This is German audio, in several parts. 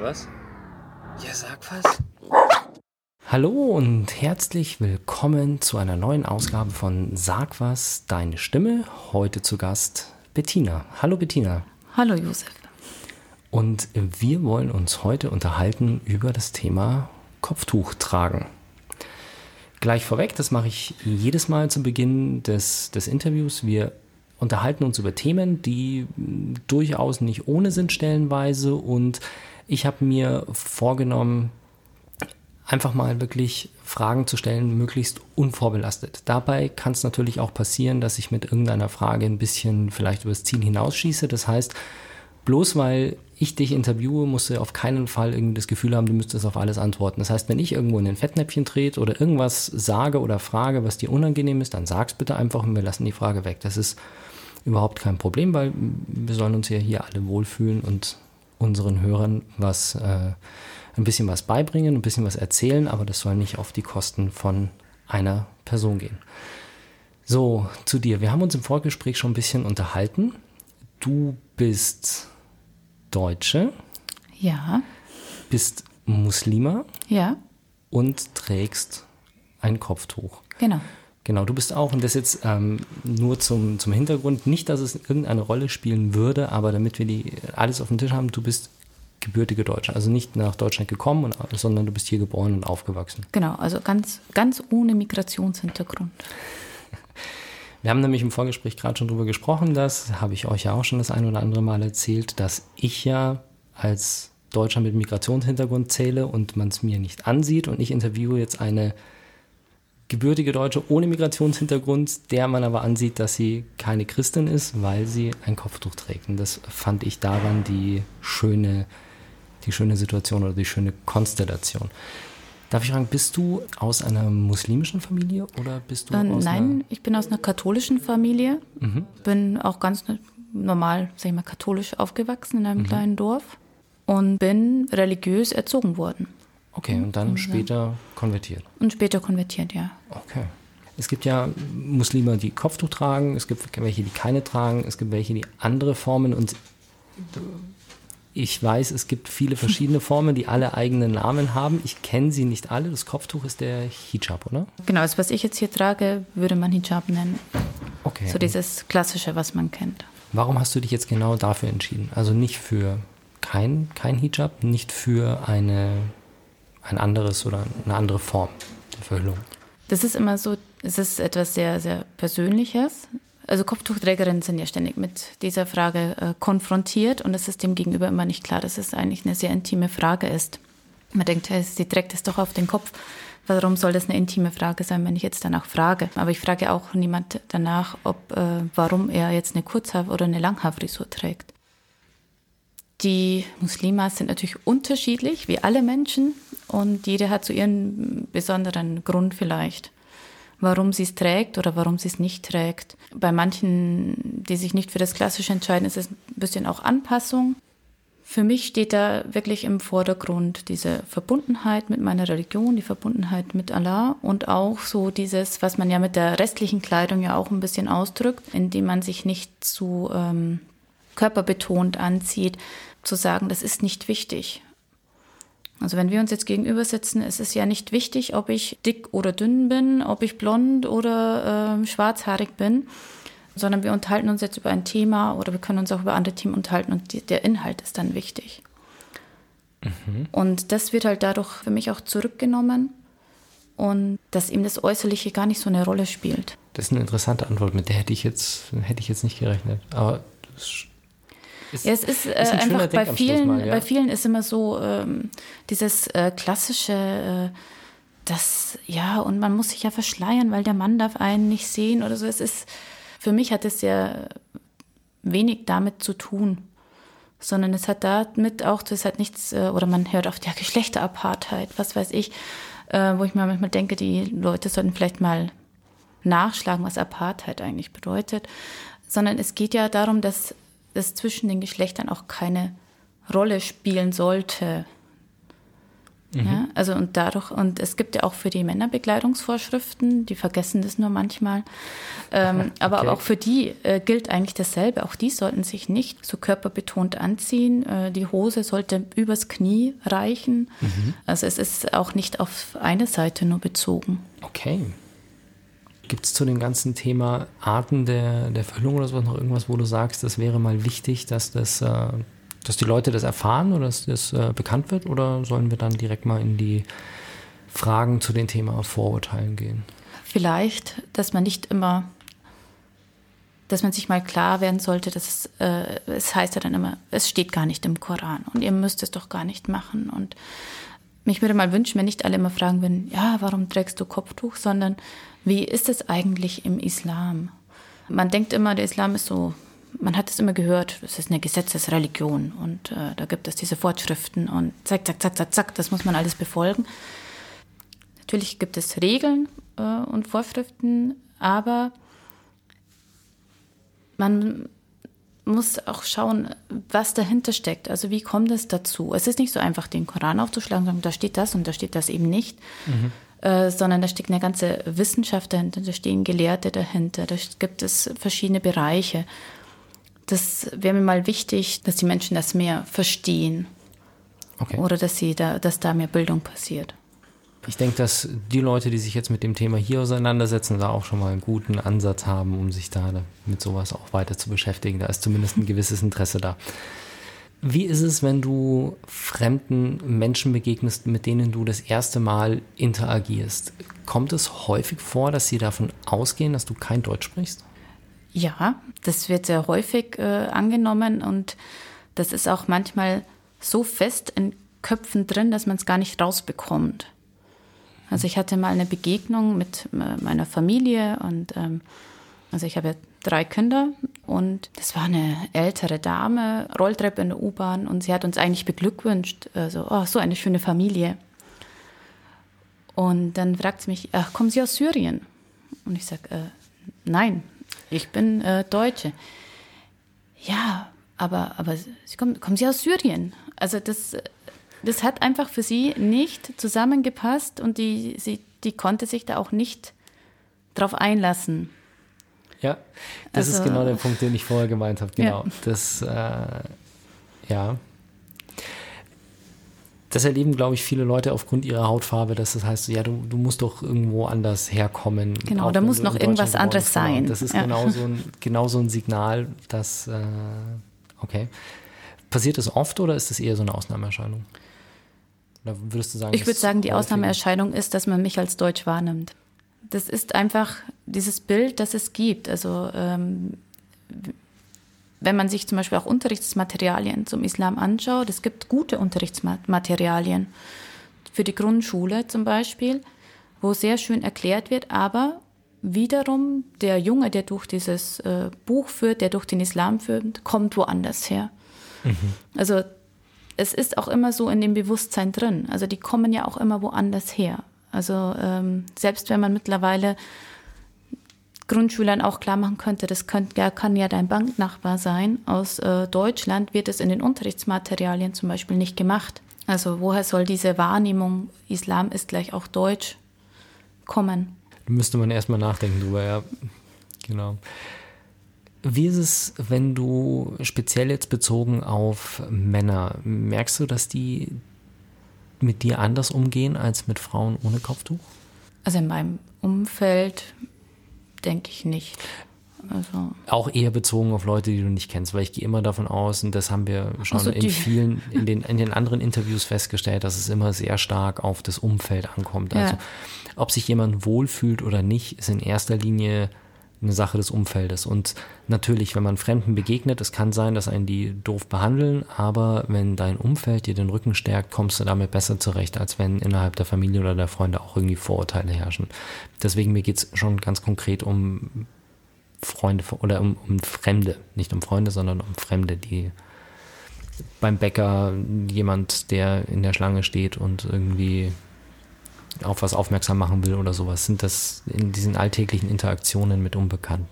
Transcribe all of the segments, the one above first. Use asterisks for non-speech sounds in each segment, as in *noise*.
was? Ja, sag was. Hallo und herzlich willkommen zu einer neuen Ausgabe von Sag was, deine Stimme. Heute zu Gast Bettina. Hallo Bettina. Hallo Josef. Und wir wollen uns heute unterhalten über das Thema Kopftuch tragen. Gleich vorweg, das mache ich jedes Mal zu Beginn des, des Interviews. Wir unterhalten uns über Themen, die durchaus nicht ohne sind stellenweise. Und ich habe mir vorgenommen, einfach mal wirklich Fragen zu stellen, möglichst unvorbelastet. Dabei kann es natürlich auch passieren, dass ich mit irgendeiner Frage ein bisschen vielleicht übers Ziel hinausschieße. Das heißt, bloß weil ich dich interviewe, musst du auf keinen Fall irgendwie das Gefühl haben, du müsstest auf alles antworten. Das heißt, wenn ich irgendwo in ein Fettnäpfchen trete oder irgendwas sage oder frage, was dir unangenehm ist, dann sag's bitte einfach und wir lassen die Frage weg. Das ist überhaupt kein Problem, weil wir sollen uns ja hier alle wohlfühlen und unseren Hörern was, äh, ein bisschen was beibringen, ein bisschen was erzählen, aber das soll nicht auf die Kosten von einer Person gehen. So, zu dir. Wir haben uns im Vorgespräch schon ein bisschen unterhalten. Du bist Deutsche. Ja. Bist Muslima. Ja. Und trägst ein Kopftuch. Genau. Genau, du bist auch, und das jetzt ähm, nur zum, zum Hintergrund, nicht, dass es irgendeine Rolle spielen würde, aber damit wir die alles auf dem Tisch haben, du bist gebürtige Deutsche, also nicht nach Deutschland gekommen, und, sondern du bist hier geboren und aufgewachsen. Genau, also ganz, ganz ohne Migrationshintergrund. Wir haben nämlich im Vorgespräch gerade schon drüber gesprochen, das habe ich euch ja auch schon das ein oder andere Mal erzählt, dass ich ja als Deutscher mit Migrationshintergrund zähle und man es mir nicht ansieht und ich interviewe jetzt eine gebürtige Deutsche ohne Migrationshintergrund, der man aber ansieht, dass sie keine Christin ist, weil sie ein Kopftuch trägt. Und das fand ich daran die schöne, die schöne Situation oder die schöne Konstellation. Darf ich fragen, bist du aus einer muslimischen Familie oder bist du äh, aus Nein, ich bin aus einer katholischen Familie. Mhm. Bin auch ganz normal, sag ich mal, katholisch aufgewachsen in einem mhm. kleinen Dorf und bin religiös erzogen worden. Okay, und dann später konvertiert. Und später konvertiert, ja. Okay. Es gibt ja Muslime, die Kopftuch tragen, es gibt welche, die keine tragen, es gibt welche, die andere Formen und ich weiß, es gibt viele verschiedene *laughs* Formen, die alle eigene Namen haben. Ich kenne sie nicht alle. Das Kopftuch ist der Hijab, oder? Genau, das, was ich jetzt hier trage, würde man Hijab nennen. Okay. So dieses Klassische, was man kennt. Warum hast du dich jetzt genau dafür entschieden? Also nicht für kein, kein Hijab, nicht für eine ein anderes oder eine andere Form der Verhüllung? Das ist immer so, es ist etwas sehr, sehr Persönliches. Also Kopftuchträgerinnen sind ja ständig mit dieser Frage äh, konfrontiert und es ist dem Gegenüber immer nicht klar, dass es eigentlich eine sehr intime Frage ist. Man denkt, sie trägt es doch auf den Kopf. Warum soll das eine intime Frage sein, wenn ich jetzt danach frage? Aber ich frage auch niemand danach, ob, äh, warum er jetzt eine Kurzhaar- oder eine Langhaarfrisur trägt. Die Muslimas sind natürlich unterschiedlich, wie alle Menschen, und jede hat so ihren besonderen Grund vielleicht, warum sie es trägt oder warum sie es nicht trägt. Bei manchen, die sich nicht für das Klassische entscheiden, ist es ein bisschen auch Anpassung. Für mich steht da wirklich im Vordergrund diese Verbundenheit mit meiner Religion, die Verbundenheit mit Allah und auch so dieses, was man ja mit der restlichen Kleidung ja auch ein bisschen ausdrückt, indem man sich nicht zu ähm, körperbetont anzieht, zu sagen, das ist nicht wichtig. Also wenn wir uns jetzt gegenüber sitzen, ist es ja nicht wichtig, ob ich dick oder dünn bin, ob ich blond oder äh, schwarzhaarig bin, sondern wir unterhalten uns jetzt über ein Thema oder wir können uns auch über andere Themen unterhalten und die, der Inhalt ist dann wichtig. Mhm. Und das wird halt dadurch für mich auch zurückgenommen und dass ihm das Äußerliche gar nicht so eine Rolle spielt. Das ist eine interessante Antwort, mit der hätte ich jetzt, hätte ich jetzt nicht gerechnet. Aber das ist, ja, es ist, äh, ist einfach bei vielen, mal, ja. bei vielen ist immer so ähm, dieses äh, klassische, äh, das, ja, und man muss sich ja verschleiern, weil der Mann darf einen nicht sehen oder so. Es ist, für mich hat es ja wenig damit zu tun, sondern es hat damit auch, das hat nichts, äh, oder man hört oft, ja, Geschlechterapartheit, was weiß ich, äh, wo ich mir manchmal denke, die Leute sollten vielleicht mal nachschlagen, was Apartheid eigentlich bedeutet, sondern es geht ja darum, dass es zwischen den Geschlechtern auch keine Rolle spielen sollte. Mhm. Ja, also und dadurch, und es gibt ja auch für die Männer Bekleidungsvorschriften, die vergessen das nur manchmal. Ähm, *laughs* okay. Aber auch für die äh, gilt eigentlich dasselbe. Auch die sollten sich nicht so körperbetont anziehen. Äh, die Hose sollte übers Knie reichen. Mhm. Also es ist auch nicht auf eine Seite nur bezogen. Okay. Gibt es zu dem ganzen Thema Arten der, der Füllung oder sowas noch irgendwas, wo du sagst, das wäre mal wichtig, dass das äh, dass die Leute das erfahren oder dass das äh, bekannt wird? Oder sollen wir dann direkt mal in die Fragen zu dem Thema Vorurteilen gehen? Vielleicht, dass man nicht immer, dass man sich mal klar werden sollte, dass es, äh, es heißt ja dann immer, es steht gar nicht im Koran und ihr müsst es doch gar nicht machen. Und mich würde mal wünschen, wenn nicht alle immer fragen würden, ja, warum trägst du Kopftuch, sondern wie ist es eigentlich im Islam? Man denkt immer, der Islam ist so man hat es immer gehört, es ist eine Gesetzesreligion und äh, da gibt es diese Vorschriften und zack, zack, zack, zack, zack, das muss man alles befolgen. Natürlich gibt es Regeln äh, und Vorschriften, aber man muss auch schauen, was dahinter steckt. Also wie kommt es dazu? Es ist nicht so einfach, den Koran aufzuschlagen, sondern da steht das und da steht das eben nicht. Mhm. Äh, sondern da steckt eine ganze Wissenschaft dahinter, da stehen Gelehrte dahinter, da gibt es verschiedene Bereiche das wäre mir mal wichtig, dass die Menschen das mehr verstehen. Okay. Oder dass, sie da, dass da mehr Bildung passiert. Ich denke, dass die Leute, die sich jetzt mit dem Thema hier auseinandersetzen, da auch schon mal einen guten Ansatz haben, um sich da mit sowas auch weiter zu beschäftigen. Da ist zumindest ein gewisses Interesse da. Wie ist es, wenn du fremden Menschen begegnest, mit denen du das erste Mal interagierst? Kommt es häufig vor, dass sie davon ausgehen, dass du kein Deutsch sprichst? Ja, das wird sehr häufig äh, angenommen und das ist auch manchmal so fest in Köpfen drin, dass man es gar nicht rausbekommt. Also ich hatte mal eine Begegnung mit äh, meiner Familie und ähm, also ich habe drei Kinder und das war eine ältere Dame, Rolltreppe in der U-Bahn und sie hat uns eigentlich beglückwünscht, also oh, so eine schöne Familie. Und dann fragt sie mich, ach, kommen Sie aus Syrien? Und ich sage, äh, nein, ich bin äh, Deutsche. Ja, aber, aber Sie kommen, kommen Sie aus Syrien? Also das, das hat einfach für sie nicht zusammengepasst und die, sie, die konnte sich da auch nicht drauf einlassen. Ja, das also, ist genau der Punkt, den ich vorher gemeint habe. Genau. Ja. Das, äh, ja das erleben, glaube ich, viele Leute aufgrund ihrer Hautfarbe, dass das heißt, ja, du, du musst doch irgendwo anders herkommen. Genau, da muss noch irgendwas anderes sein. Das ist ja. genau, so ein, genau so ein Signal, dass, äh, okay. Passiert das oft oder ist das eher so eine Ausnahmeerscheinung? Oder würdest du sagen, ich würde sagen, die Ausnahmeerscheinung ist, dass man mich als Deutsch wahrnimmt. Das ist einfach dieses Bild, das es gibt. Also ähm, wenn man sich zum Beispiel auch Unterrichtsmaterialien zum Islam anschaut, es gibt gute Unterrichtsmaterialien für die Grundschule zum Beispiel, wo sehr schön erklärt wird, aber wiederum der Junge, der durch dieses äh, Buch führt, der durch den Islam führt, kommt woanders her. Mhm. Also es ist auch immer so in dem Bewusstsein drin. Also die kommen ja auch immer woanders her. Also ähm, selbst wenn man mittlerweile Grundschülern auch klar machen könnte, das könnt, ja, kann ja dein Banknachbar sein. Aus äh, Deutschland wird es in den Unterrichtsmaterialien zum Beispiel nicht gemacht. Also woher soll diese Wahrnehmung, Islam ist gleich auch Deutsch, kommen? Da müsste man erstmal nachdenken drüber, ja. Genau. Wie ist es, wenn du speziell jetzt bezogen auf Männer, merkst du, dass die mit dir anders umgehen als mit Frauen ohne Kopftuch? Also in meinem Umfeld denke ich nicht. Also. Auch eher bezogen auf Leute, die du nicht kennst, weil ich gehe immer davon aus, und das haben wir schon also in vielen, *laughs* in den, in den anderen Interviews festgestellt, dass es immer sehr stark auf das Umfeld ankommt. Also, ja. ob sich jemand wohlfühlt oder nicht, ist in erster Linie eine Sache des Umfeldes. Und natürlich, wenn man Fremden begegnet, es kann sein, dass einen die doof behandeln, aber wenn dein Umfeld dir den Rücken stärkt, kommst du damit besser zurecht, als wenn innerhalb der Familie oder der Freunde auch irgendwie Vorurteile herrschen. Deswegen mir geht es schon ganz konkret um Freunde oder um, um Fremde, nicht um Freunde, sondern um Fremde, die beim Bäcker jemand, der in der Schlange steht und irgendwie auf was aufmerksam machen will oder sowas? Sind das in diesen alltäglichen Interaktionen mit Unbekannten?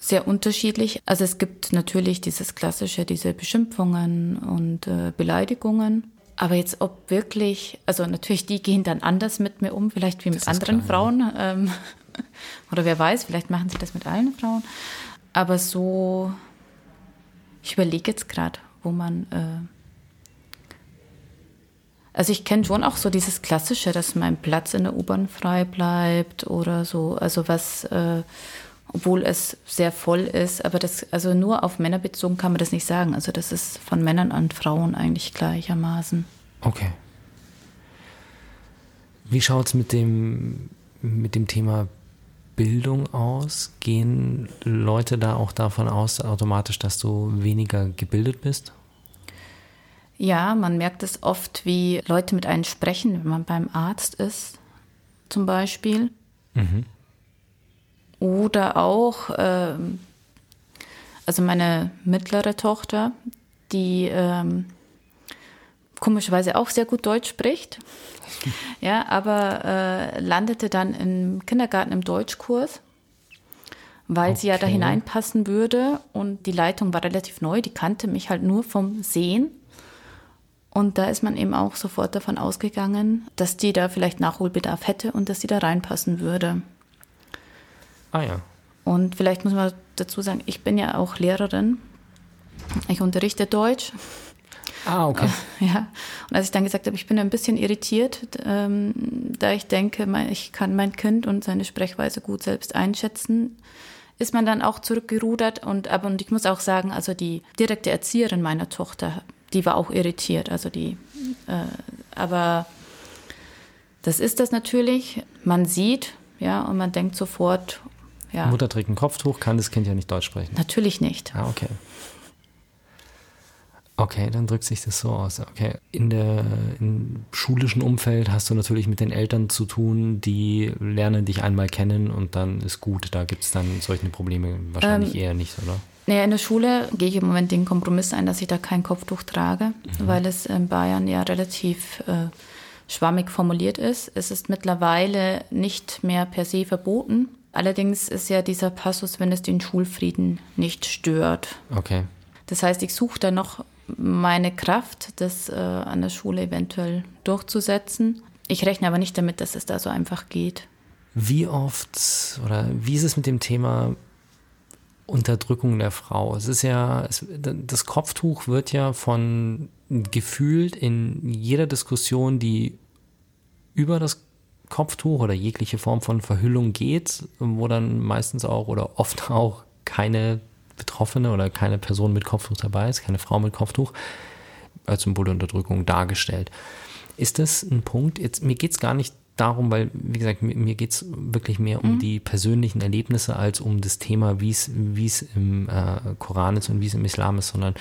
Sehr unterschiedlich. Also es gibt natürlich dieses klassische, diese Beschimpfungen und äh, Beleidigungen. Aber jetzt ob wirklich, also natürlich, die gehen dann anders mit mir um, vielleicht wie mit anderen klar, Frauen. Ja. Ähm, *laughs* oder wer weiß, vielleicht machen sie das mit allen Frauen. Aber so, ich überlege jetzt gerade, wo man. Äh, also ich kenne schon auch so dieses Klassische, dass mein Platz in der U-Bahn frei bleibt oder so. Also was, äh, obwohl es sehr voll ist, aber das, also nur auf Männer bezogen kann man das nicht sagen. Also das ist von Männern an Frauen eigentlich gleichermaßen. Okay. Wie schaut es mit dem, mit dem Thema Bildung aus? Gehen Leute da auch davon aus, automatisch, dass du weniger gebildet bist? Ja, man merkt es oft, wie Leute mit einem sprechen, wenn man beim Arzt ist, zum Beispiel. Mhm. Oder auch, äh, also meine mittlere Tochter, die ähm, komischerweise auch sehr gut Deutsch spricht, *laughs* ja, aber äh, landete dann im Kindergarten im Deutschkurs, weil okay. sie ja da hineinpassen würde und die Leitung war relativ neu, die kannte mich halt nur vom Sehen. Und da ist man eben auch sofort davon ausgegangen, dass die da vielleicht Nachholbedarf hätte und dass sie da reinpassen würde. Ah ja. Und vielleicht muss man dazu sagen, ich bin ja auch Lehrerin. Ich unterrichte Deutsch. Ah, okay. *laughs* Ja. Und als ich dann gesagt habe, ich bin ein bisschen irritiert, ähm, da ich denke, ich kann mein Kind und seine Sprechweise gut selbst einschätzen, ist man dann auch zurückgerudert. Und, aber, und ich muss auch sagen, also die direkte Erzieherin meiner Tochter, die war auch irritiert. Also die, äh, aber das ist das natürlich. Man sieht, ja, und man denkt sofort, ja. Mutter trägt ein Kopftuch, kann das Kind ja nicht Deutsch sprechen. Natürlich nicht. Ah, okay. Okay, dann drückt sich das so aus. Okay. In der im schulischen Umfeld hast du natürlich mit den Eltern zu tun, die lernen dich einmal kennen und dann ist gut. Da gibt es dann solche Probleme wahrscheinlich ähm, eher nicht, oder? Naja, in der Schule gehe ich im Moment den Kompromiss ein, dass ich da kein Kopftuch trage, mhm. weil es in Bayern ja relativ äh, schwammig formuliert ist. Es ist mittlerweile nicht mehr per se verboten. Allerdings ist ja dieser Passus, wenn es den Schulfrieden nicht stört. Okay. Das heißt, ich suche da noch meine Kraft, das äh, an der Schule eventuell durchzusetzen. Ich rechne aber nicht damit, dass es da so einfach geht. Wie oft oder wie ist es mit dem Thema Unterdrückung der Frau? Es ist ja, es, das Kopftuch wird ja von gefühlt in jeder Diskussion, die über das Kopftuch oder jegliche Form von Verhüllung geht, wo dann meistens auch oder oft *laughs* auch keine Betroffene oder keine Person mit Kopftuch dabei ist, keine Frau mit Kopftuch, als Symbol der Unterdrückung dargestellt. Ist das ein Punkt? Jetzt, mir geht es gar nicht darum, weil, wie gesagt, mir, mir geht es wirklich mehr um mhm. die persönlichen Erlebnisse als um das Thema, wie es im äh, Koran ist und wie es im Islam ist, sondern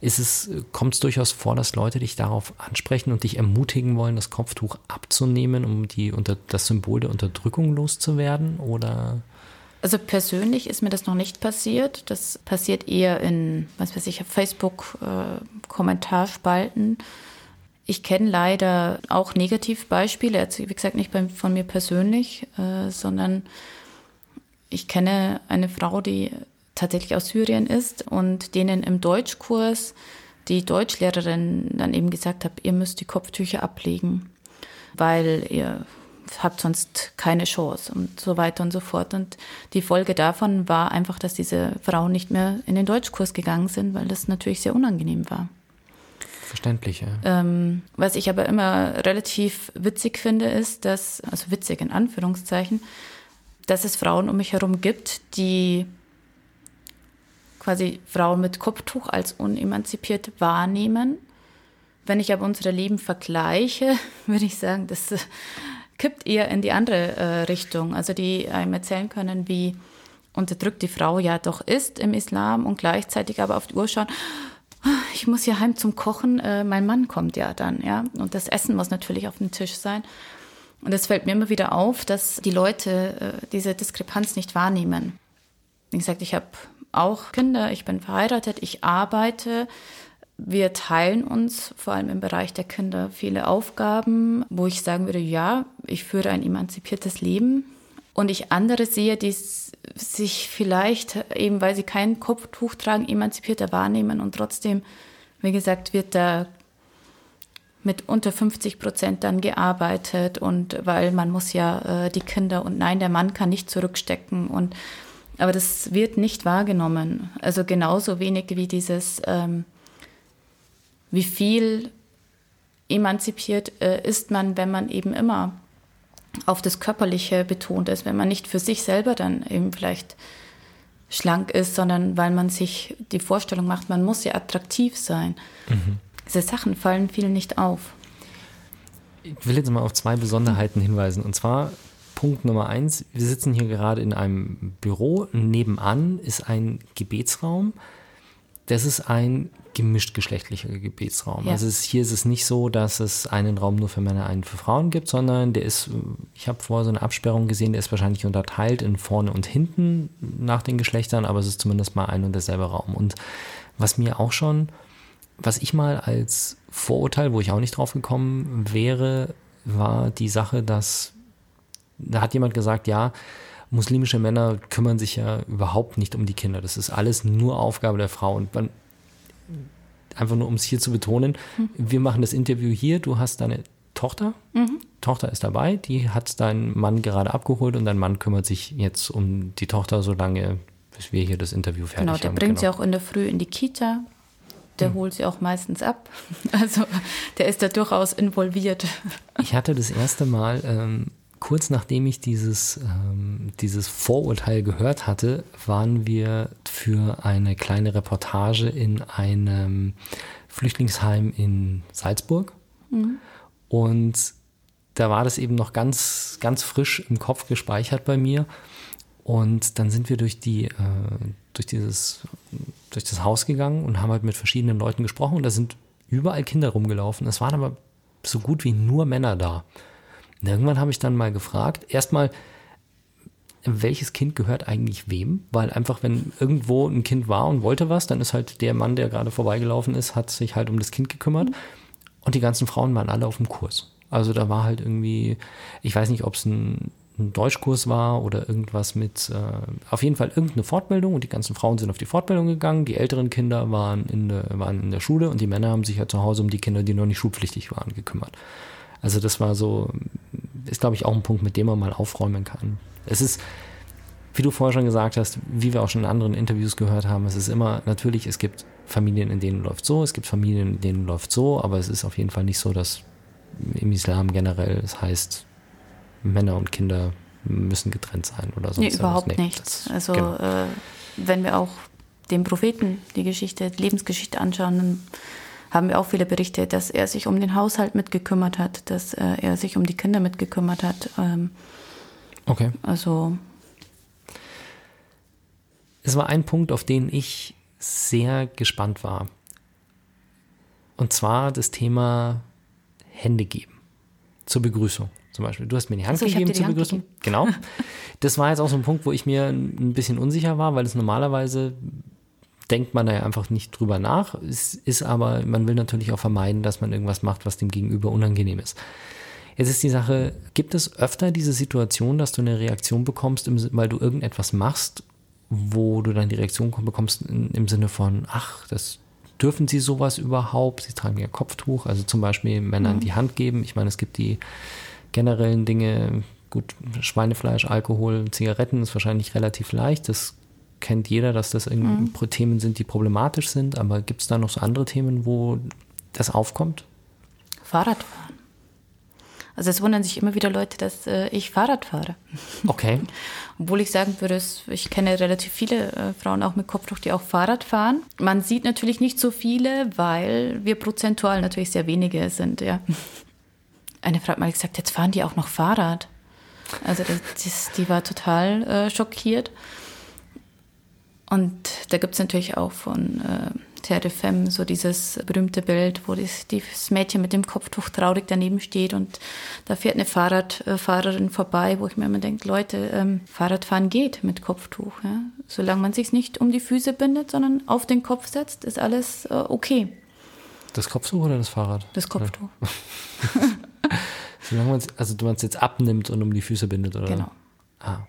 ist es, kommt es durchaus vor, dass Leute dich darauf ansprechen und dich ermutigen wollen, das Kopftuch abzunehmen, um die unter das Symbol der Unterdrückung loszuwerden? Oder? Also persönlich ist mir das noch nicht passiert. Das passiert eher in, was weiß ich, Facebook-Kommentarspalten. Äh, ich kenne leider auch Negativbeispiele, wie gesagt, nicht von mir persönlich, äh, sondern ich kenne eine Frau, die tatsächlich aus Syrien ist und denen im Deutschkurs die Deutschlehrerin dann eben gesagt hat, ihr müsst die Kopftücher ablegen, weil ihr habt sonst keine Chance und so weiter und so fort. Und die Folge davon war einfach, dass diese Frauen nicht mehr in den Deutschkurs gegangen sind, weil das natürlich sehr unangenehm war. Verständlich, ja. Ähm, was ich aber immer relativ witzig finde, ist, dass, also witzig in Anführungszeichen, dass es Frauen um mich herum gibt, die quasi Frauen mit Kopftuch als unemanzipiert wahrnehmen. Wenn ich aber unsere Leben vergleiche, *laughs* würde ich sagen, das kippt eher in die andere äh, Richtung. Also die einem erzählen können, wie unterdrückt die Frau ja doch ist im Islam und gleichzeitig aber auf die Uhr schauen, ich muss hier heim zum Kochen, äh, mein Mann kommt ja dann, ja. Und das Essen muss natürlich auf dem Tisch sein. Und es fällt mir immer wieder auf, dass die Leute äh, diese Diskrepanz nicht wahrnehmen. Wie gesagt, ich habe auch Kinder, ich bin verheiratet, ich arbeite. Wir teilen uns vor allem im Bereich der Kinder viele Aufgaben, wo ich sagen würde, ja, ich führe ein emanzipiertes Leben. Und ich andere sehe, die sich vielleicht eben, weil sie kein Kopftuch tragen, emanzipierter wahrnehmen. Und trotzdem, wie gesagt, wird da mit unter 50 Prozent dann gearbeitet. Und weil man muss ja äh, die Kinder und nein, der Mann kann nicht zurückstecken. Und aber das wird nicht wahrgenommen. Also genauso wenig wie dieses, ähm, wie viel emanzipiert äh, ist man, wenn man eben immer auf das Körperliche betont ist, wenn man nicht für sich selber dann eben vielleicht schlank ist, sondern weil man sich die Vorstellung macht, man muss ja attraktiv sein. Mhm. Diese Sachen fallen vielen nicht auf. Ich will jetzt mal auf zwei Besonderheiten hinweisen. Und zwar Punkt Nummer eins, wir sitzen hier gerade in einem Büro. Nebenan ist ein Gebetsraum. Das ist ein gemischt geschlechtlicher Gebetsraum. Ja. Also es, hier ist es nicht so, dass es einen Raum nur für Männer, einen für Frauen gibt, sondern der ist, ich habe vorher so eine Absperrung gesehen, der ist wahrscheinlich unterteilt in vorne und hinten nach den Geschlechtern, aber es ist zumindest mal ein und derselbe Raum. Und was mir auch schon, was ich mal als Vorurteil, wo ich auch nicht drauf gekommen wäre, war die Sache, dass da hat jemand gesagt, ja, muslimische Männer kümmern sich ja überhaupt nicht um die Kinder. Das ist alles nur Aufgabe der Frau. Und man, einfach nur um es hier zu betonen, mhm. wir machen das Interview hier, du hast deine Tochter, mhm. Tochter ist dabei, die hat deinen Mann gerade abgeholt und dein Mann kümmert sich jetzt um die Tochter, solange bis wir hier das Interview fertig genau, der haben. Der bringt genau. sie auch in der Früh in die Kita, der mhm. holt sie auch meistens ab. *laughs* Also der ist da durchaus involviert. Ich hatte das erste Mal ähm, kurz nachdem ich dieses, ähm, dieses Vorurteil gehört hatte, waren wir für eine kleine Reportage in einem Flüchtlingsheim in Salzburg. Mhm. Und da war das eben noch ganz, ganz frisch im Kopf gespeichert bei mir. Und dann sind wir durch die, äh, durch dieses, durch das Haus gegangen und haben halt mit verschiedenen Leuten gesprochen. Und da sind überall Kinder rumgelaufen. Es waren aber so gut wie nur Männer da. Und irgendwann habe ich dann mal gefragt, erstmal, welches Kind gehört eigentlich wem? Weil einfach, wenn irgendwo ein Kind war und wollte was, dann ist halt der Mann, der gerade vorbeigelaufen ist, hat sich halt um das Kind gekümmert. Und die ganzen Frauen waren alle auf dem Kurs. Also da war halt irgendwie, ich weiß nicht, ob es ein, ein, Deutschkurs war oder irgendwas mit, äh, auf jeden Fall irgendeine Fortbildung und die ganzen Frauen sind auf die Fortbildung gegangen. Die älteren Kinder waren in, der, waren in der Schule und die Männer haben sich ja zu Hause um die Kinder, die noch nicht schulpflichtig waren, gekümmert. Also das war so, ist glaube ich auch ein Punkt, mit dem man mal aufräumen kann. Es ist, wie du vorher schon gesagt hast, wie wir auch schon in anderen Interviews gehört haben, es ist immer, natürlich, es gibt Familien, in denen läuft so, es gibt Familien, in denen läuft so, aber es ist auf jeden Fall nicht so, dass im Islam generell es das heißt, Männer und Kinder müssen getrennt sein oder sonst nee, überhaupt nee, nicht. Das, also genau. äh, wenn wir auch den Propheten die Geschichte, die Lebensgeschichte anschauen, dann haben wir auch viele Berichte, dass er sich um den Haushalt mitgekümmert hat, dass äh, er sich um die Kinder mitgekümmert hat. Ähm, okay. Also. Es war ein Punkt, auf den ich sehr gespannt war. Und zwar das Thema Hände geben. Zur Begrüßung zum Beispiel. Du hast mir die Hand also, gegeben zur Begrüßung. Gegeben. Genau. *laughs* Das war jetzt auch so ein Punkt, wo ich mir ein bisschen unsicher war, weil es normalerweise denkt man da ja einfach nicht drüber nach. Es ist aber, man will natürlich auch vermeiden, dass man irgendwas macht, was dem Gegenüber unangenehm ist. Jetzt ist die Sache, gibt es öfter diese Situation, dass du eine Reaktion bekommst, weil du irgendetwas machst, wo du dann die Reaktion bekommst im Sinne von, ach, das dürfen sie sowas überhaupt? Sie tragen ja Kopftuch, also zum Beispiel Männern mhm. die Hand geben. Ich meine, es gibt die generellen Dinge, gut, Schweinefleisch, Alkohol, Zigaretten ist wahrscheinlich relativ leicht. Das kennt jeder, dass das mhm. Themen sind, die problematisch sind, aber gibt es da noch so andere Themen, wo das aufkommt? Fahrradfahren. Also es wundern sich immer wieder Leute, dass äh, ich Fahrrad fahre. *laughs* Okay. Obwohl ich sagen würde, ich kenne relativ viele äh, Frauen auch mit Kopftuch, die auch Fahrrad fahren. Man sieht natürlich nicht so viele, weil wir prozentual natürlich sehr wenige sind, ja. *laughs* Eine Frau hat mal gesagt, jetzt fahren die auch noch Fahrrad. Also das, das, die war total äh, schockiert. Und da gibt es natürlich auch von äh, Terre Femme so dieses berühmte Bild, wo das, das, Mädchen mit dem Kopftuch traurig daneben steht und da fährt eine Fahrradfahrerin äh, vorbei, wo ich mir immer denke, Leute, ähm, Fahrradfahren geht mit Kopftuch. Ja? Solange man sich nicht um die Füße bindet, sondern auf den Kopf setzt, ist alles äh, okay. Das Kopftuch oder das Fahrrad? Das Kopftuch. *laughs* Solange man also du jetzt abnimmt und um die Füße bindet, oder? Genau. Ah.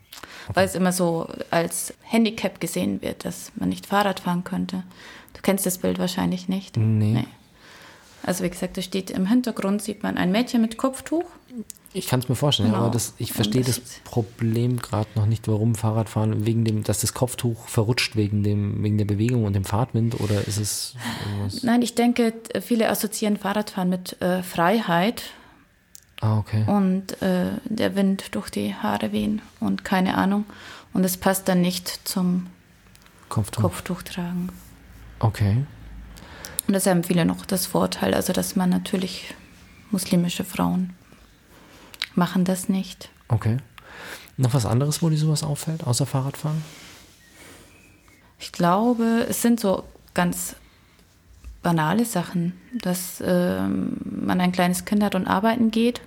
Weil es immer so als Handicap gesehen wird, dass man nicht Fahrrad fahren könnte. Du kennst das Bild wahrscheinlich nicht. Nee. nee. Also wie gesagt, da steht im Hintergrund, sieht man ein Mädchen mit Kopftuch. Ich kann es mir vorstellen, Genau. aber das, ich verstehe das, das- Problem gerade noch nicht, warum Fahrradfahren wegen dem, dass das Kopftuch verrutscht wegen dem, wegen der Bewegung und dem Fahrtwind oder ist es irgendwas? Nein, ich denke, viele assoziieren Fahrradfahren mit äh, Freiheit Ah, okay. und äh, der Wind durch die Haare wehen und keine Ahnung. Und es passt dann nicht zum Kopftuch. Kopftuch tragen. Okay. Und das haben viele noch das Vorteil, also dass man natürlich muslimische Frauen machen das nicht. Okay. Noch was anderes, wo dir sowas auffällt, außer Fahrradfahren? Ich glaube, es sind so ganz banale Sachen, dass ähm, man ein kleines Kind hat und arbeiten geht.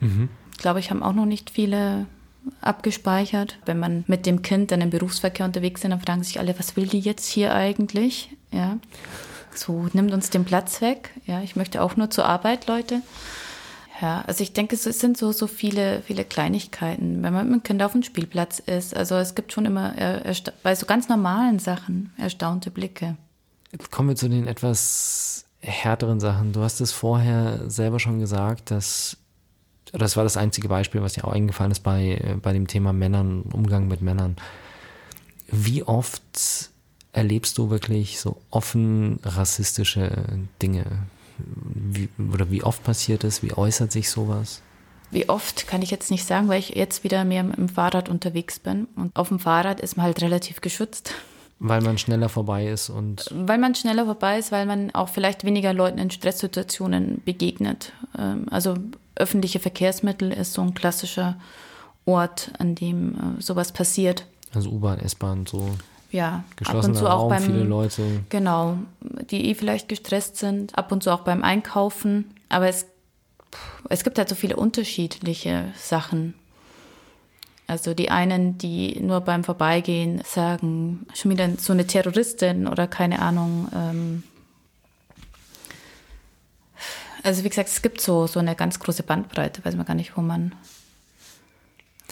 Mhm. Glaube ich, haben auch noch nicht viele abgespeichert. Wenn man mit dem Kind dann im Berufsverkehr unterwegs ist, dann fragen sich alle, was will die jetzt hier eigentlich? Ja. So, nimmt uns den Platz weg. Ja, ich möchte auch nur zur Arbeit, Leute. Ja, also ich denke, es sind so, so viele, viele Kleinigkeiten, wenn man mit dem Kind auf dem Spielplatz ist. Also es gibt schon immer bei so ganz normalen Sachen erstaunte Blicke. Jetzt kommen wir zu den etwas härteren Sachen. Du hast es vorher selber schon gesagt, dass das war das einzige Beispiel, was dir auch eingefallen ist bei, äh, bei dem Thema Männern, Umgang mit Männern. Wie oft erlebst du wirklich so offen rassistische Dinge? Wie, oder wie oft passiert es? Wie äußert sich sowas? Wie oft kann ich jetzt nicht sagen, weil ich jetzt wieder mehr dem Fahrrad unterwegs bin. Und auf dem Fahrrad ist man halt relativ geschützt, Weil man schneller vorbei ist und weil man schneller vorbei ist, weil man auch vielleicht weniger Leuten in Stresssituationen begegnet. Ähm, Also öffentliche Verkehrsmittel ist so ein klassischer Ort, an dem äh, sowas passiert. also U-Bahn, S-Bahn, so Ja, ab und geschlossener zu auch Raum, beim viele Leute. Genau, die eh vielleicht gestresst sind, ab und zu auch beim Einkaufen. Aber es, es gibt halt so viele unterschiedliche Sachen. Also die einen, die nur beim Vorbeigehen sagen, schon wieder so eine Terroristin oder keine Ahnung. Ähm also wie gesagt, es gibt so, so eine ganz große Bandbreite, weiß man gar nicht, wo man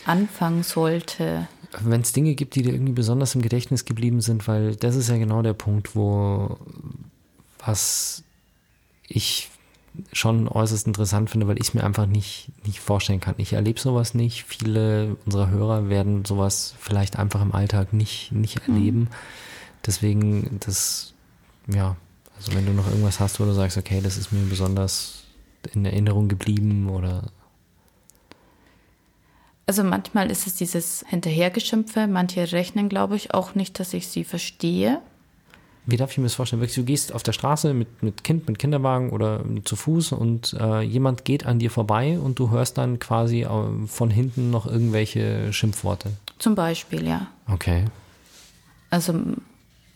anfangen sollte. Wenn es Dinge gibt, die dir irgendwie besonders im Gedächtnis geblieben sind, weil das ist ja genau der Punkt, wo was ich schon äußerst interessant finde, weil ich es mir einfach nicht, nicht vorstellen kann. Ich erlebe sowas nicht. Viele unserer Hörer werden sowas vielleicht einfach im Alltag nicht, nicht erleben. Deswegen, das, ja, also wenn du noch irgendwas hast, wo du sagst, okay, das ist mir besonders in Erinnerung geblieben oder Also manchmal ist es dieses Hinterhergeschimpfe. Manche rechnen, glaube ich, auch nicht, dass ich sie verstehe. Wie darf ich mir das vorstellen? Wirklich, du gehst auf der Straße mit, mit Kind, mit Kinderwagen oder zu Fuß und äh, jemand geht an dir vorbei und du hörst dann quasi äh, von hinten noch irgendwelche Schimpfworte. Zum Beispiel, ja. Okay. Also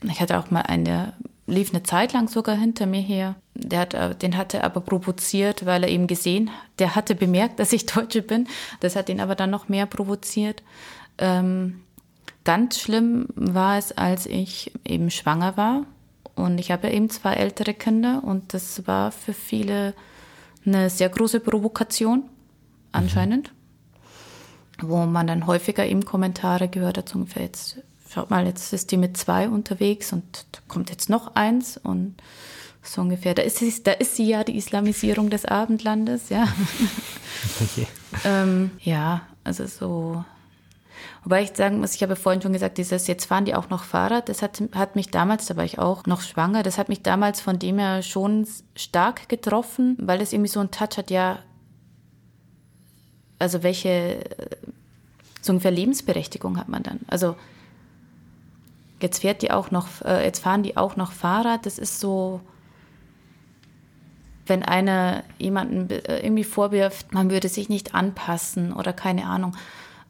ich hatte auch mal einen, der lief eine Zeit lang sogar hinter mir her. Der hat, äh, den hatte er aber provoziert, weil er eben gesehen, der hatte bemerkt, *laughs* dass ich Deutsche bin. Das hat ihn aber dann noch mehr provoziert. Ähm, ganz schlimm war es, als ich eben schwanger war. Und ich habe eben zwei ältere Kinder und das war für viele eine sehr große Provokation, anscheinend. Wo man dann häufiger eben Kommentare gehört hat, so ungefähr jetzt, schaut mal, jetzt ist die mit zwei unterwegs und da kommt jetzt noch eins und so ungefähr. Da ist sie, da ist sie ja die Islamisierung des Abendlandes, ja. *laughs* okay. Ähm, ja, also so. Wobei ich sagen muss, ich habe vorhin schon gesagt, dieses, jetzt fahren die auch noch Fahrrad, das hat, hat mich damals, da war ich auch noch schwanger, das hat mich damals von dem her schon stark getroffen, weil es irgendwie so einen Touch hat, ja, also welche, so ungefähr Lebensberechtigung hat man dann. Also jetzt fährt die auch noch, äh, jetzt fahren die auch noch Fahrrad, das ist so, wenn einer jemanden äh, irgendwie vorwirft, man würde sich nicht anpassen oder keine Ahnung.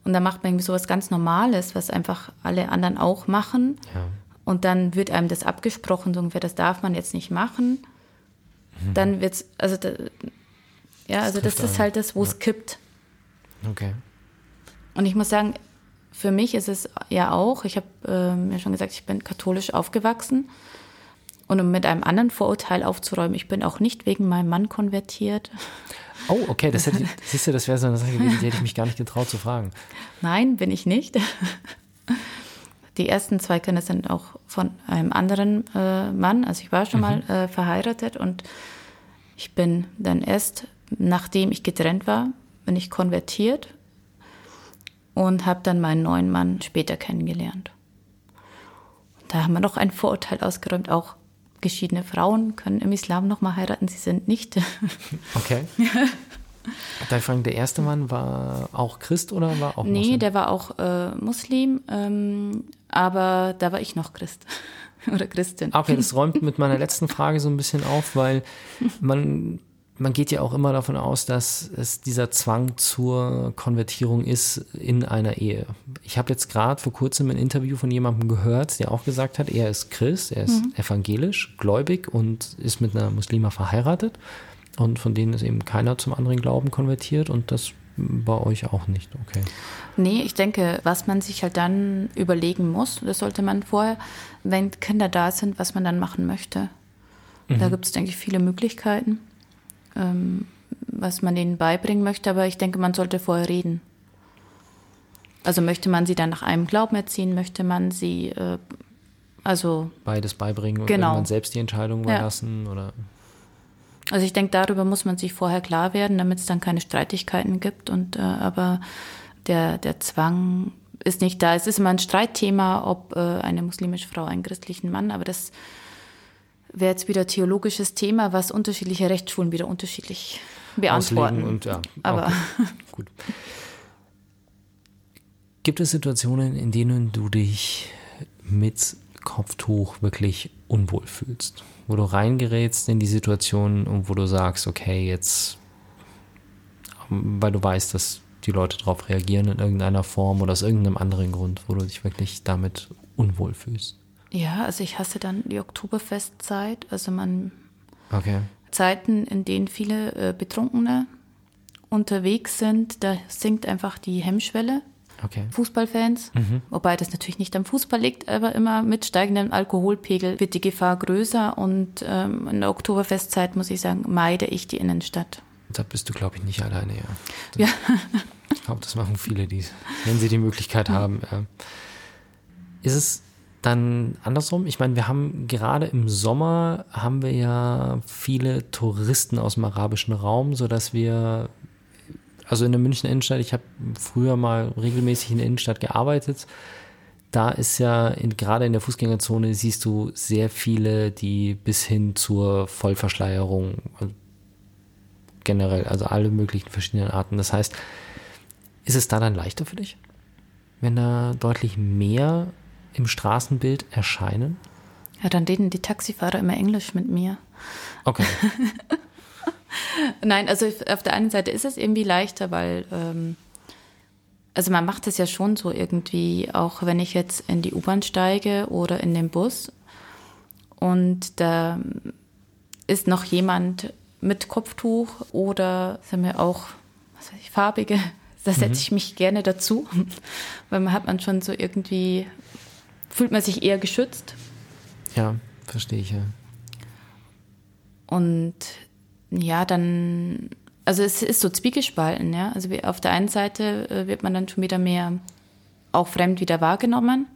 Und dann macht man irgendwie sowas ganz Normales, was einfach alle anderen auch machen. Ja. Und dann wird einem das abgesprochen, so ungefähr, das darf man jetzt nicht machen. Dann wird's, also, da, ja, also das ist einen. halt das, wo es kippt. Okay. Und ich muss sagen, für mich ist es ja auch, ich habe ähm, ja schon gesagt, ich bin katholisch aufgewachsen. Und um mit einem anderen Vorurteil aufzuräumen, ich bin auch nicht wegen meinem Mann konvertiert. Oh, okay, das hätte, *laughs* siehst du, das wäre so eine Sache gewesen, die hätte ich mich gar nicht getraut zu fragen. Nein, bin ich nicht. Die ersten zwei Kinder sind auch von einem anderen äh, Mann. Also ich war schon mal äh, verheiratet und Ich bin dann erst, nachdem ich getrennt war, bin ich konvertiert und habe dann meinen neuen Mann später kennengelernt. Da haben wir noch ein Vorurteil ausgeräumt, auch geschiedene Frauen können im Islam noch mal heiraten, sie sind nicht. *laughs* Okay. Darf fragen, der erste Mann war auch Christ oder war auch Nee, Muslim? der war auch äh, Muslim, ähm, aber da war ich noch Christ *laughs* oder Christin. Okay, das *laughs* räumt mit meiner letzten Frage so ein bisschen auf, weil man, man geht ja auch immer davon aus, dass es dieser Zwang zur Konvertierung ist in einer Ehe. Ich habe jetzt gerade vor kurzem ein Interview von jemandem gehört, der auch gesagt hat, er ist Christ, er ist evangelisch, gläubig und ist mit einer Muslima verheiratet. Und von denen ist eben keiner zum anderen Glauben konvertiert und das bei euch auch nicht, okay. Nee, ich denke, was man sich halt dann überlegen muss, das sollte man vorher, wenn Kinder da sind, was man dann machen möchte. Da gibt es, denke ich, viele Möglichkeiten, ähm, was man ihnen beibringen möchte, aber ich denke, man sollte vorher reden. Also möchte man sie dann nach einem Glauben erziehen, möchte man sie, äh, also, Beides beibringen und Genau. irgendwann selbst die Entscheidung Ja. überlassen oder also ich denke, darüber muss man sich vorher klar werden, damit es dann keine Streitigkeiten gibt. Und äh, aber der, der Zwang ist nicht da. Es ist immer ein Streitthema, ob äh, eine muslimische Frau einen christlichen Mann, aber das wäre jetzt wieder theologisches Thema, was unterschiedliche Rechtsschulen wieder unterschiedlich beantworten. und ja. Aber okay, *laughs* gut. Gibt es Situationen, in denen du dich mit Kopftuch wirklich unwohl fühlst? Wo du reingerätst in die Situation und wo du sagst, okay, jetzt, ähm, weil du weißt, dass die Leute darauf reagieren in irgendeiner Form oder aus irgendeinem anderen Grund, wo du dich wirklich damit unwohl fühlst. Ja, also ich hasse dann die Oktoberfestzeit. Also man Okay. Zeiten, in denen viele äh, Betrunkene unterwegs sind, da sinkt einfach die Hemmschwelle. Okay. Fußballfans, wobei das natürlich nicht am Fußball liegt, aber immer mit steigendem Alkoholpegel wird die Gefahr größer und ähm, in der Oktoberfestzeit, muss ich sagen, meide ich die Innenstadt. Da bist du, glaube ich, nicht alleine, ja. Ja. *laughs* Ich glaube, das machen viele, die, wenn sie die Möglichkeit haben. Ja. Ist es dann andersrum? Ich meine, wir haben gerade im Sommer haben wir ja viele Touristen aus dem arabischen Raum, sodass wir, also in der Münchner Innenstadt, ich habe früher mal regelmäßig in der Innenstadt gearbeitet. Da ist ja in, gerade in der Fußgängerzone siehst du sehr viele, die bis hin zur Vollverschleierung also generell, also alle möglichen verschiedenen Arten. Das heißt, ist es da dann leichter für dich, wenn da deutlich mehr im Straßenbild erscheinen? Ja, dann reden die Taxifahrer immer Englisch mit mir. Okay. *laughs* Nein, also auf der einen Seite ist es irgendwie leichter, weil ähm, also man macht es ja schon so irgendwie, auch wenn ich jetzt in die U-Bahn steige oder in den Bus und da ist noch jemand mit Kopftuch oder sagen wir auch was weiß ich, farbige, *laughs* da setze ich mich gerne dazu, *laughs* weil man hat man schon so irgendwie fühlt man sich eher geschützt Ja, verstehe ich ja. Und ja, dann, also es ist so zwiegespalten, ja. Also auf der einen Seite äh, wird man dann schon wieder mehr auch fremd wieder wahrgenommen.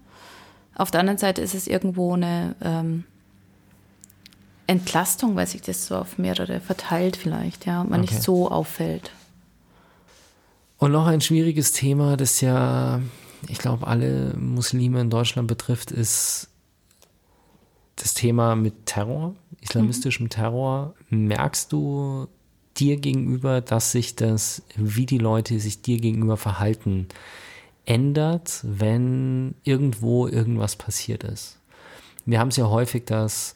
Auf der anderen Seite ist es irgendwo eine ähm, Entlastung, weil sich das so auf mehrere verteilt vielleicht, ja, und man Okay. nicht so auffällt. Und noch ein schwieriges Thema, das ja, ich glaube, alle Muslime in Deutschland betrifft, ist das Thema mit Terror, islamistischem Terror. Merkst du dir gegenüber, dass sich das, wie die Leute sich dir gegenüber verhalten, ändert, wenn irgendwo irgendwas passiert ist? Wir haben es ja häufig, dass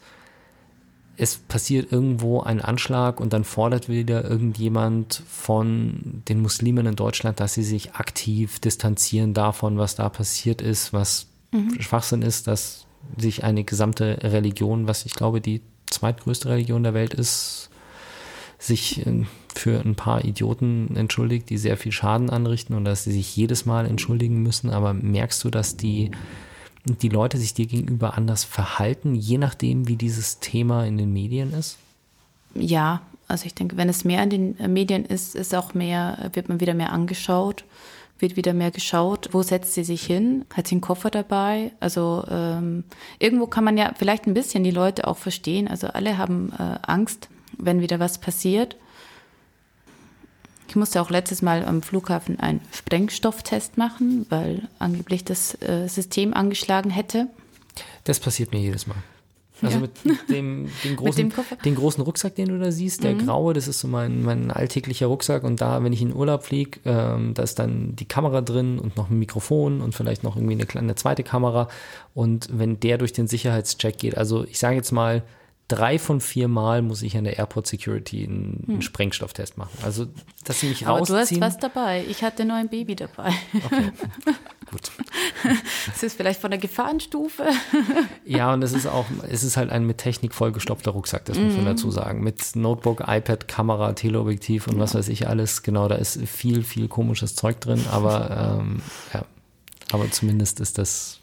es passiert irgendwo ein Anschlag und dann fordert wieder irgendjemand von den Muslimen in Deutschland, dass sie sich aktiv distanzieren davon, was da passiert ist, was Schwachsinn ist, dass sich eine gesamte Religion, was ich glaube die zweitgrößte Religion der Welt ist, sich äh, für ein paar Idioten entschuldigt, die sehr viel Schaden anrichten und dass sie sich jedes Mal entschuldigen müssen. Aber merkst du, dass die die Leute sich dir gegenüber anders verhalten, je nachdem, wie dieses Thema in den Medien ist? Ja, also ich denke, wenn es mehr in den äh, Medien ist, ist auch mehr, wird man wieder mehr angeschaut, wird wieder mehr geschaut, wo setzt sie sich hin, hat sie einen Koffer dabei, also ähm, irgendwo kann man ja vielleicht ein bisschen die Leute auch verstehen, also alle haben äh, Angst wenn wieder was passiert. Ich musste auch letztes Mal am Flughafen einen Sprengstofftest machen, weil angeblich das äh, System angeschlagen hätte. Das passiert mir jedes Mal. Also ja. mit, dem, *laughs* den, großen, dem den großen Rucksack, den du da siehst, der mhm. graue, das ist so mein, mein alltäglicher Rucksack. Und da, wenn ich in Urlaub fliege, ähm, da ist dann die Kamera drin und noch ein Mikrofon und vielleicht noch irgendwie eine kleine zweite Kamera. Und wenn der durch den Sicherheitscheck geht, also ich sage jetzt mal, drei von vier Mal muss ich an der Airport Security einen, hm. Sprengstofftest machen. Also, dass sie mich Aber rausziehen. du hast was dabei. Ich hatte nur ein Baby dabei. Okay. *laughs* Gut. Das ist vielleicht von der Gefahrenstufe. Ja, und es ist auch, es ist halt ein mit Technik vollgestopfter Rucksack, das muss man mhm. dazu sagen. Mit Notebook, iPad, Kamera, Teleobjektiv und ja. was weiß ich alles. Genau, da ist viel, viel komisches Zeug drin, aber ähm, ja. Aber zumindest ist das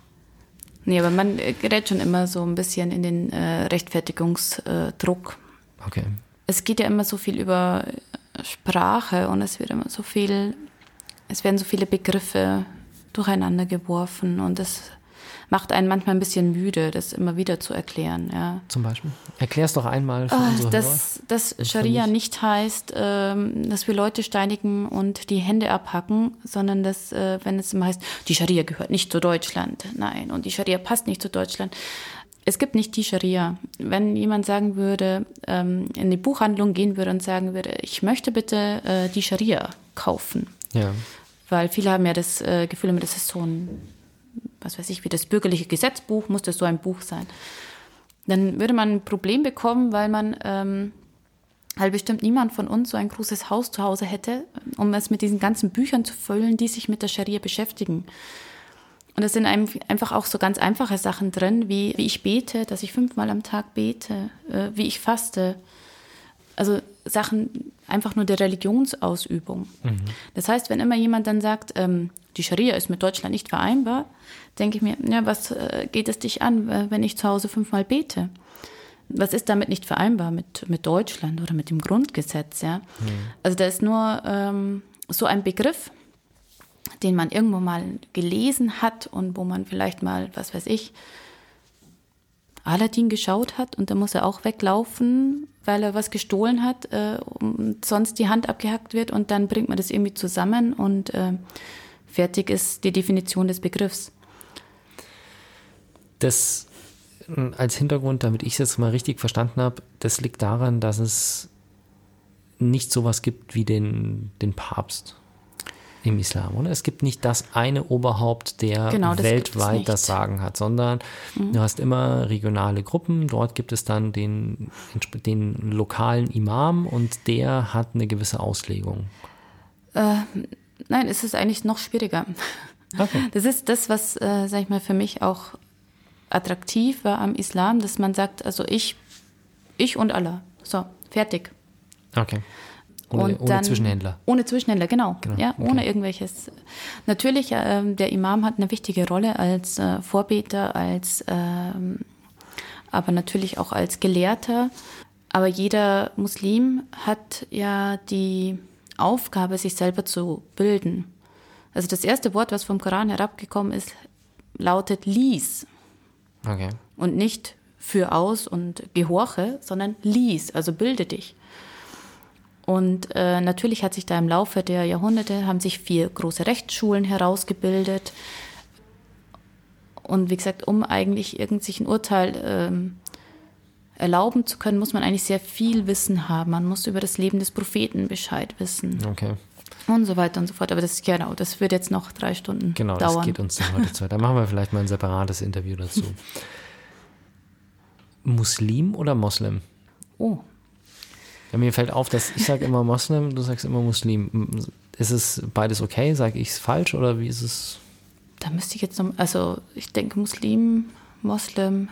Nee, aber man äh, gerät schon immer so ein bisschen in den äh, Rechtfertigungsdruck. Okay. Es geht ja immer so viel über äh, Sprache und es wird immer so viel, es werden so viele Begriffe durcheinander geworfen und das macht einen manchmal ein bisschen müde, das immer wieder zu erklären. Ja. Zum Beispiel? Erklär es doch einmal für oh, dass. Dass Scharia nicht heißt, ähm, dass wir Leute steinigen und die Hände abhacken, sondern dass, äh, wenn es immer heißt, die Scharia gehört nicht zu Deutschland. Nein, und die Scharia passt nicht zu Deutschland. Es gibt nicht die Scharia. Wenn jemand sagen würde, ähm, in die Buchhandlung gehen würde und sagen würde, ich möchte bitte äh, die Scharia kaufen. Ja. Weil viele haben ja das äh, Gefühl, das ist so ein was weiß ich, wie das bürgerliche Gesetzbuch, muss das so ein Buch sein. Dann würde man ein Problem bekommen, weil man ähm, halt bestimmt niemand von uns so ein großes Haus zu Hause hätte, um es mit diesen ganzen Büchern zu füllen, die sich mit der Scharia beschäftigen. Und es sind einfach auch so ganz einfache Sachen drin, wie, wie ich bete, dass ich fünfmal am Tag bete, äh, wie ich faste. Also Sachen einfach nur der Religionsausübung. Mhm. Das heißt, wenn immer jemand dann sagt, ähm, die Scharia ist mit Deutschland nicht vereinbar, denke ich mir, ja, was äh, geht es dich an, äh, wenn ich zu Hause fünfmal bete? Was ist damit nicht vereinbar mit, mit Deutschland oder mit dem Grundgesetz? Ja? Mhm. Also da ist nur ähm, so ein Begriff, den man irgendwo mal gelesen hat und wo man vielleicht mal, was weiß ich, Aladdin geschaut hat und da muss er auch weglaufen, weil er was gestohlen hat äh, und sonst die Hand abgehackt wird und dann bringt man das irgendwie zusammen und äh, fertig ist die Definition des Begriffs. Das hm, als Hintergrund, damit ich es jetzt mal richtig verstanden habe, das liegt daran, dass es nicht sowas gibt wie den, den Papst im Islam, oder? Es gibt nicht das eine Oberhaupt, der genau, weltweit das Sagen hat, sondern mhm. du hast immer regionale Gruppen. Dort gibt es dann den, den lokalen Imam und der hat eine gewisse Auslegung. Äh, nein, es ist eigentlich noch schwieriger. Okay. Das ist das, was, äh, sag ich mal, für mich auch attraktiv war am Islam, dass man sagt, also ich, ich und Allah. So, fertig. Okay. Ohne, ohne dann, Zwischenhändler. Ohne Zwischenhändler, genau. genau. Ja, okay. ohne irgendwelches. Natürlich, äh, der Imam hat eine wichtige Rolle als äh, Vorbeter, als, äh, aber natürlich auch als Gelehrter. Aber jeder Muslim hat ja die Aufgabe, sich selber zu bilden. Also das erste Wort, was vom Koran herabgekommen ist, lautet lies. Okay. Und nicht für aus und gehorche, sondern lies, also bilde dich. Und äh, natürlich hat sich da im Laufe der Jahrhunderte haben sich vier große Rechtsschulen herausgebildet. Und wie gesagt, um eigentlich irgend sich ein Urteil ähm, erlauben zu können, muss man eigentlich sehr viel Wissen haben. Man muss über das Leben des Propheten Bescheid wissen. Okay. Und so weiter und so fort. Aber das genau, das wird jetzt noch drei Stunden genau, dauern. Genau, das geht uns dann heute Zeit. Da machen wir vielleicht mal ein separates Interview dazu. *laughs* Muslim oder Moslem? Oh, ja, mir fällt auf, dass ich sage immer Moslem, du sagst immer Muslim. Ist es beides okay? Sage ich es falsch oder wie ist es? Da müsste ich jetzt noch, also ich denke Muslim, Moslem,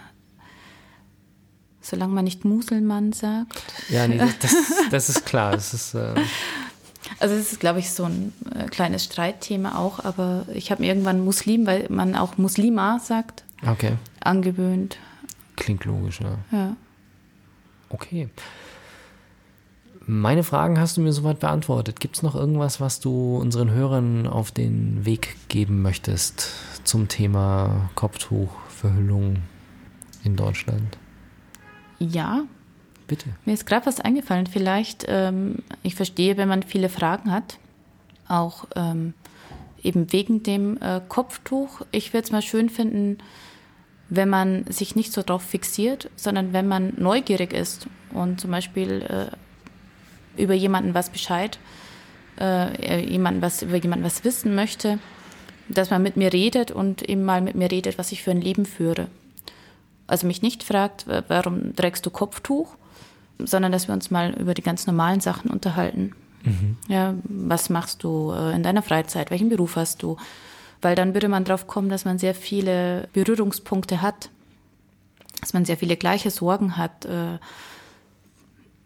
solange man nicht Muselmann sagt. Ja, nee, *laughs* das, das ist klar. Das ist, äh also das ist, glaube ich, so ein äh, kleines Streitthema auch, aber ich habe mir irgendwann Muslim, weil man auch Muslima sagt, okay. angewöhnt. Klingt logisch, ja. Ja. Okay. Meine Fragen hast du mir soweit beantwortet. Gibt es noch irgendwas, was du unseren Hörern auf den Weg geben möchtest zum Thema Kopftuchverhüllung in Deutschland? Ja, Bitte. Mir ist gerade was eingefallen. Vielleicht, ähm, ich verstehe, wenn man viele Fragen hat, auch ähm, eben wegen dem äh, Kopftuch. Ich würde es mal schön finden, wenn man sich nicht so drauf fixiert, sondern wenn man neugierig ist und zum Beispiel äh, über jemanden was Bescheid, äh, jemanden was, über jemanden was wissen möchte, dass man mit mir redet und eben mal mit mir redet, was ich für ein Leben führe. Also mich nicht fragt, warum trägst du Kopftuch, sondern dass wir uns mal über die ganz normalen Sachen unterhalten. Mhm. Ja, was machst du äh, in deiner Freizeit? Welchen Beruf hast du? Weil dann würde man drauf kommen, dass man sehr viele Berührungspunkte hat, dass man sehr viele gleiche Sorgen hat, äh,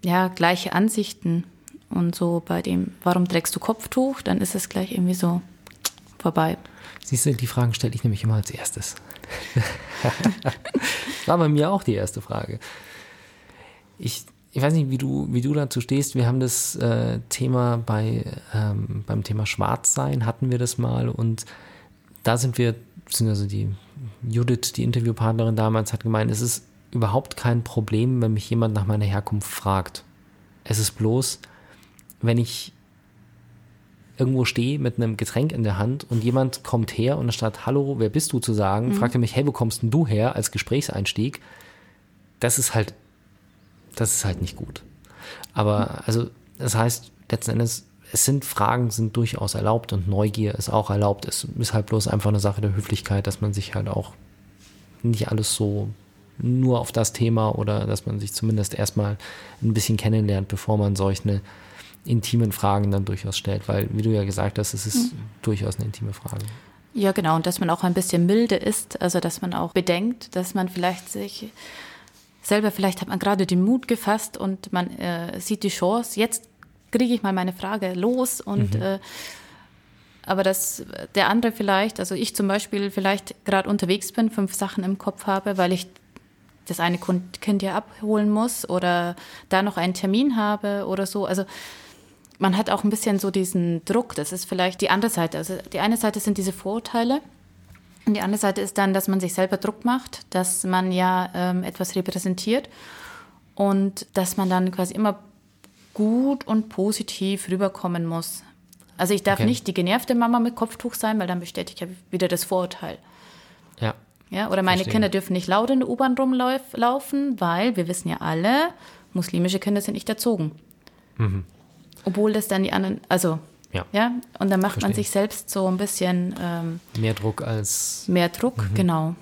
ja, gleiche Ansichten. Und so bei dem, warum trägst du Kopftuch, dann ist es gleich irgendwie so vorbei. Siehst du, die Fragen stelle ich nämlich immer als erstes. *laughs* War bei mir auch die erste Frage. Ich ich weiß nicht, wie du, wie du dazu stehst. Wir haben das äh, Thema bei, ähm, beim Thema Schwarzsein hatten wir das mal und da sind wir, also die Judith, die Interviewpartnerin damals, hat gemeint, es ist überhaupt kein Problem, wenn mich jemand nach meiner Herkunft fragt. Es ist bloß, wenn ich irgendwo stehe mit einem Getränk in der Hand und jemand kommt her und anstatt Hallo, wer bist du zu sagen, mhm. fragt er mich, hey, wo kommst denn du her als Gesprächseinstieg? Das ist halt das ist halt nicht gut. Aber also, das heißt, letzten Endes, es sind Fragen, sind durchaus erlaubt und Neugier ist auch erlaubt. Es ist halt bloß einfach eine Sache der Höflichkeit, dass man sich halt auch nicht alles so nur auf das Thema oder dass man sich zumindest erstmal ein bisschen kennenlernt, bevor man solche intimen Fragen dann durchaus stellt. Weil, wie du ja gesagt hast, es ist mhm. durchaus eine intime Frage. Ja, genau. Und dass man auch ein bisschen milde ist, also dass man auch bedenkt, dass man vielleicht sich selber, vielleicht hat man gerade den Mut gefasst und man äh, sieht die Chance, jetzt kriege ich mal meine Frage los und mhm. äh, aber dass der andere vielleicht, also ich zum Beispiel vielleicht gerade unterwegs bin, fünf Sachen im Kopf habe, weil ich das eine Kind ja abholen muss oder da noch einen Termin habe oder so. Also man hat auch ein bisschen so diesen Druck. Das ist vielleicht die andere Seite. Also die eine Seite sind diese Vorurteile und die andere Seite ist dann, dass man sich selber Druck macht, dass man ja ähm, etwas repräsentiert und dass man dann quasi immer gut und positiv rüberkommen muss. Also ich darf okay. nicht die genervte Mama mit Kopftuch sein, weil dann bestätigt ja wieder das Vorurteil. Ja. Oder meine Verstehen. Kinder dürfen nicht laut in der U-Bahn rumlaufen, weil wir wissen ja alle, muslimische Kinder sind nicht erzogen. Mhm. Obwohl das dann die anderen, also ja. ja? Und dann macht Verstehe. man sich selbst so ein bisschen ähm, mehr Druck als. Mehr Druck, mhm. genau.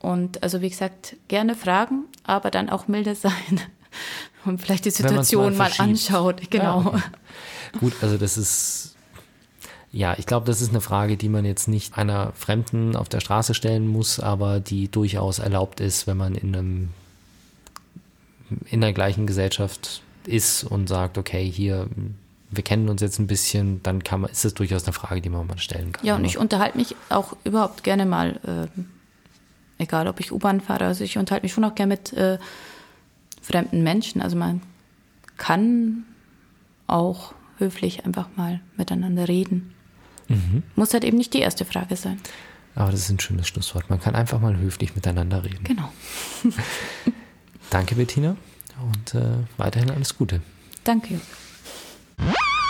Und also wie gesagt, gerne fragen, aber dann auch milde *laughs* sein und vielleicht die Situation mal, mal, anschaut. Genau. Ja, okay. Gut, also das ist. Ja, ich glaube, das ist eine Frage, die man jetzt nicht einer Fremden auf der Straße stellen muss, aber die durchaus erlaubt ist, wenn man in einem in der gleichen Gesellschaft ist und sagt, okay, hier wir kennen uns jetzt ein bisschen, dann kann man, ist das durchaus eine Frage, die man mal stellen kann. Ja, und ich unterhalte mich auch überhaupt gerne mal, äh, egal ob ich U-Bahn fahre, also ich unterhalte mich schon auch gerne mit äh, fremden Menschen. Also man kann auch höflich einfach mal miteinander reden. Mhm. Muss halt eben nicht die erste Frage sein. Aber das ist ein schönes Schlusswort. Man kann einfach mal höflich miteinander reden. Genau. *laughs* Danke, Bettina. Und äh, weiterhin alles Gute. Danke.